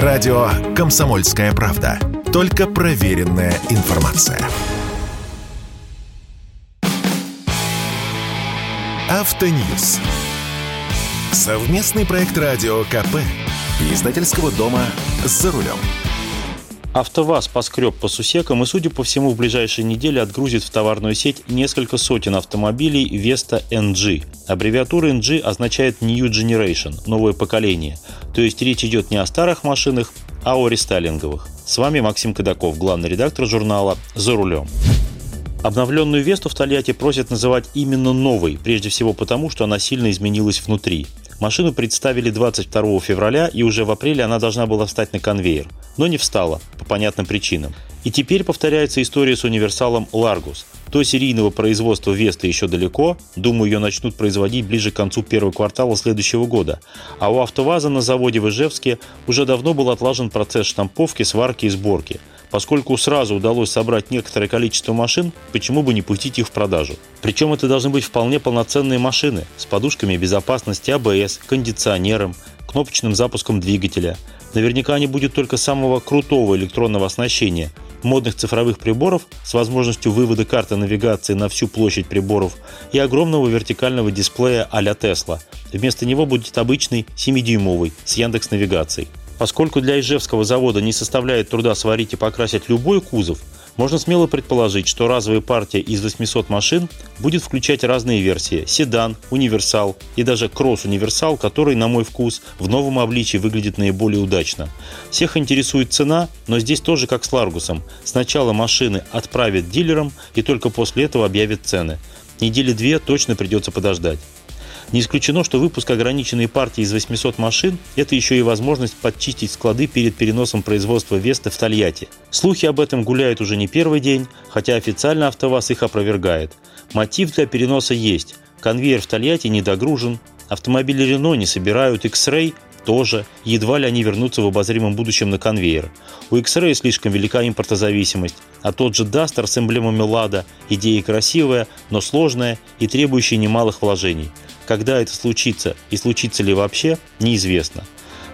Радио «Комсомольская правда». Только проверенная информация. Автоньюз. Совместный проект радио КП. Издательского дома «За рулем». АвтоВАЗ поскреб по сусекам и, судя по всему, в ближайшие недели отгрузит в товарную сеть несколько сотен автомобилей Vesta NG. Аббревиатура NG означает New Generation – новое поколение. То есть речь идет не о старых машинах, а о рестайлинговых. С вами Максим Кадаков, главный редактор журнала «За рулем». Обновленную Весту в Тольятти просят называть именно новой, прежде всего потому, что она сильно изменилась внутри. Машину представили 22 февраля, и уже в апреле она должна была встать на конвейер. Но не встала, по понятным причинам. И теперь повторяется история с универсалом Largus. До серийного производства Веста еще далеко, думаю, ее начнут производить ближе к концу первого квартала следующего года. А у АвтоВАЗа на заводе в Ижевске уже давно был отлажен процесс штамповки, сварки и сборки – Поскольку сразу удалось собрать некоторое количество машин, почему бы не пустить их в продажу? Причем это должны быть вполне полноценные машины с подушками безопасности АБС, кондиционером, кнопочным запуском двигателя. Наверняка они будут только самого крутого электронного оснащения, модных цифровых приборов с возможностью вывода карты навигации на всю площадь приборов и огромного вертикального дисплея а-ля Tesla. Вместо него будет обычный 7-дюймовый с Яндекс навигацией. Поскольку для Ижевского завода не составляет труда сварить и покрасить любой кузов, можно смело предположить, что разовая партия из 800 машин будет включать разные версии – седан, универсал и даже кросс-универсал, который, на мой вкус, в новом обличии выглядит наиболее удачно. Всех интересует цена, но здесь тоже как с Ларгусом. Сначала машины отправят дилерам и только после этого объявят цены. Недели две точно придется подождать. Не исключено, что выпуск ограниченной партии из 800 машин – это еще и возможность подчистить склады перед переносом производства Веста в Тольятти. Слухи об этом гуляют уже не первый день, хотя официально АвтоВАЗ их опровергает. Мотив для переноса есть. Конвейер в Тольятти не догружен, автомобили Рено не собирают, X-Ray тоже, едва ли они вернутся в обозримом будущем на конвейер. У X-Ray слишком велика импортозависимость, а тот же Duster с эмблемами Лада – идея красивая, но сложная и требующая немалых вложений – когда это случится и случится ли вообще, неизвестно.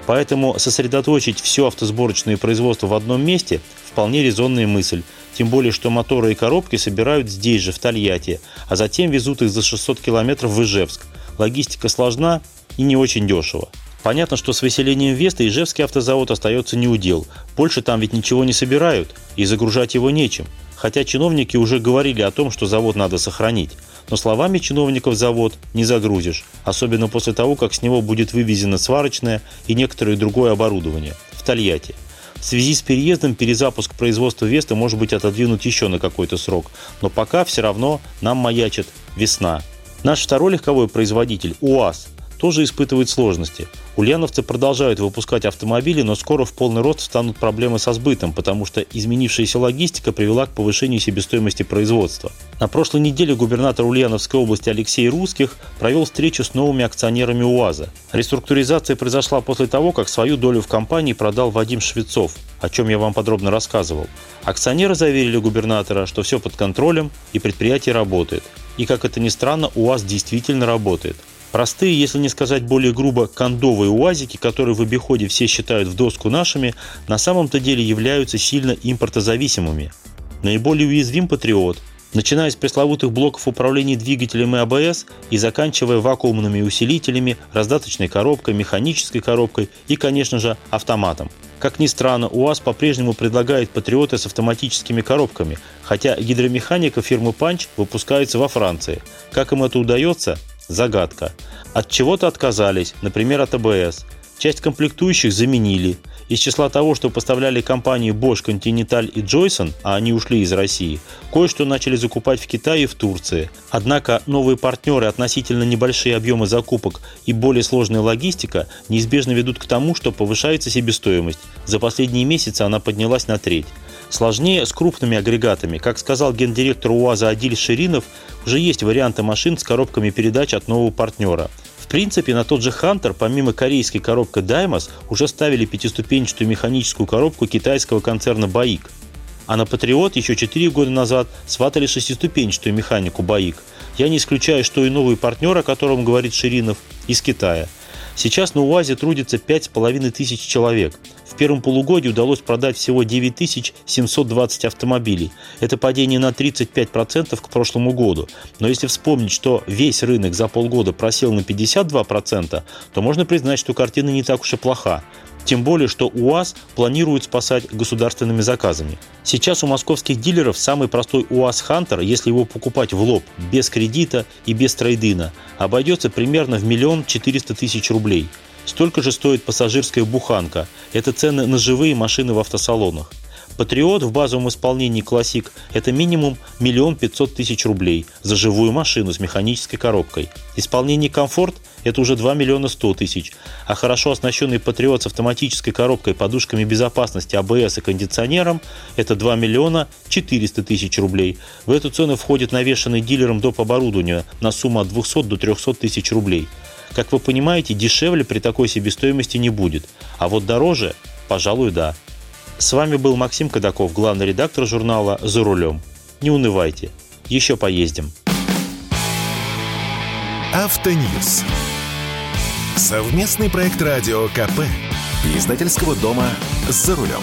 Поэтому сосредоточить все автосборочное производство в одном месте – вполне резонная мысль. Тем более, что моторы и коробки собирают здесь же, в Тольятти, а затем везут их за 600 километров в Ижевск. Логистика сложна и не очень дешево. Понятно, что с выселением Веста Ижевский автозавод остается неудел. Больше там ведь ничего не собирают, и загружать его нечем. Хотя чиновники уже говорили о том, что завод надо сохранить. Но словами чиновников завод не загрузишь, особенно после того, как с него будет вывезено сварочное и некоторое другое оборудование в Тольятти. В связи с переездом перезапуск производства Веста может быть отодвинут еще на какой-то срок, но пока все равно нам маячит весна. Наш второй легковой производитель УАЗ тоже испытывает сложности. Ульяновцы продолжают выпускать автомобили, но скоро в полный рост станут проблемы со сбытом, потому что изменившаяся логистика привела к повышению себестоимости производства. На прошлой неделе губернатор Ульяновской области Алексей Русских провел встречу с новыми акционерами УАЗа. Реструктуризация произошла после того, как свою долю в компании продал Вадим Швецов, о чем я вам подробно рассказывал. Акционеры заверили губернатора, что все под контролем и предприятие работает. И как это ни странно, УАЗ действительно работает. Простые, если не сказать более грубо, кондовые уазики, которые в обиходе все считают в доску нашими, на самом-то деле являются сильно импортозависимыми. Наиболее уязвим патриот, начиная с пресловутых блоков управления двигателем и АБС и заканчивая вакуумными усилителями, раздаточной коробкой, механической коробкой и, конечно же, автоматом. Как ни странно, УАЗ по-прежнему предлагает патриоты с автоматическими коробками, хотя гидромеханика фирмы Punch выпускается во Франции. Как им это удается, Загадка. От чего-то отказались, например, от АБС. Часть комплектующих заменили. Из числа того, что поставляли компании Bosch, Continental и Joyson, а они ушли из России, кое-что начали закупать в Китае и в Турции. Однако новые партнеры, относительно небольшие объемы закупок и более сложная логистика неизбежно ведут к тому, что повышается себестоимость. За последние месяцы она поднялась на треть. Сложнее с крупными агрегатами. Как сказал гендиректор УАЗа Адиль Ширинов, уже есть варианты машин с коробками передач от нового партнера. В принципе, на тот же Hunter, помимо корейской коробки Dymos, уже ставили пятиступенчатую механическую коробку китайского концерна BAIC. А на Patriot еще 4 года назад сватали шестиступенчатую механику BAIC. Я не исключаю, что и новый партнер, о котором говорит Ширинов, из Китая. Сейчас на УАЗе трудится 5,5 тысяч человек. Первом полугодии удалось продать всего 9720 автомобилей. Это падение на 35% к прошлому году. Но если вспомнить, что весь рынок за полгода просел на 52%, то можно признать, что картина не так уж и плоха. Тем более, что УАЗ планирует спасать государственными заказами. Сейчас у московских дилеров самый простой УАЗ Хантер, если его покупать в лоб, без кредита и без трейдина, обойдется примерно в миллион четыреста тысяч рублей. Столько же стоит пассажирская буханка. Это цены на живые машины в автосалонах. Патриот в базовом исполнении классик – это минимум миллион пятьсот тысяч рублей за живую машину с механической коробкой. Исполнение комфорт – это уже 2 миллиона 100 тысяч, а хорошо оснащенный Патриот с автоматической коробкой, подушками безопасности, АБС и кондиционером – это 2 миллиона 400 тысяч рублей. В эту цену входит навешанный дилером доп. оборудование на сумму от 200 до 300 тысяч рублей. Как вы понимаете, дешевле при такой себестоимости не будет, а вот дороже – пожалуй, да. С вами был Максим Кадаков, главный редактор журнала «За рулем». Не унывайте, еще поездим. Автоньюз. Совместный проект радио КП. Издательского дома «За рулем».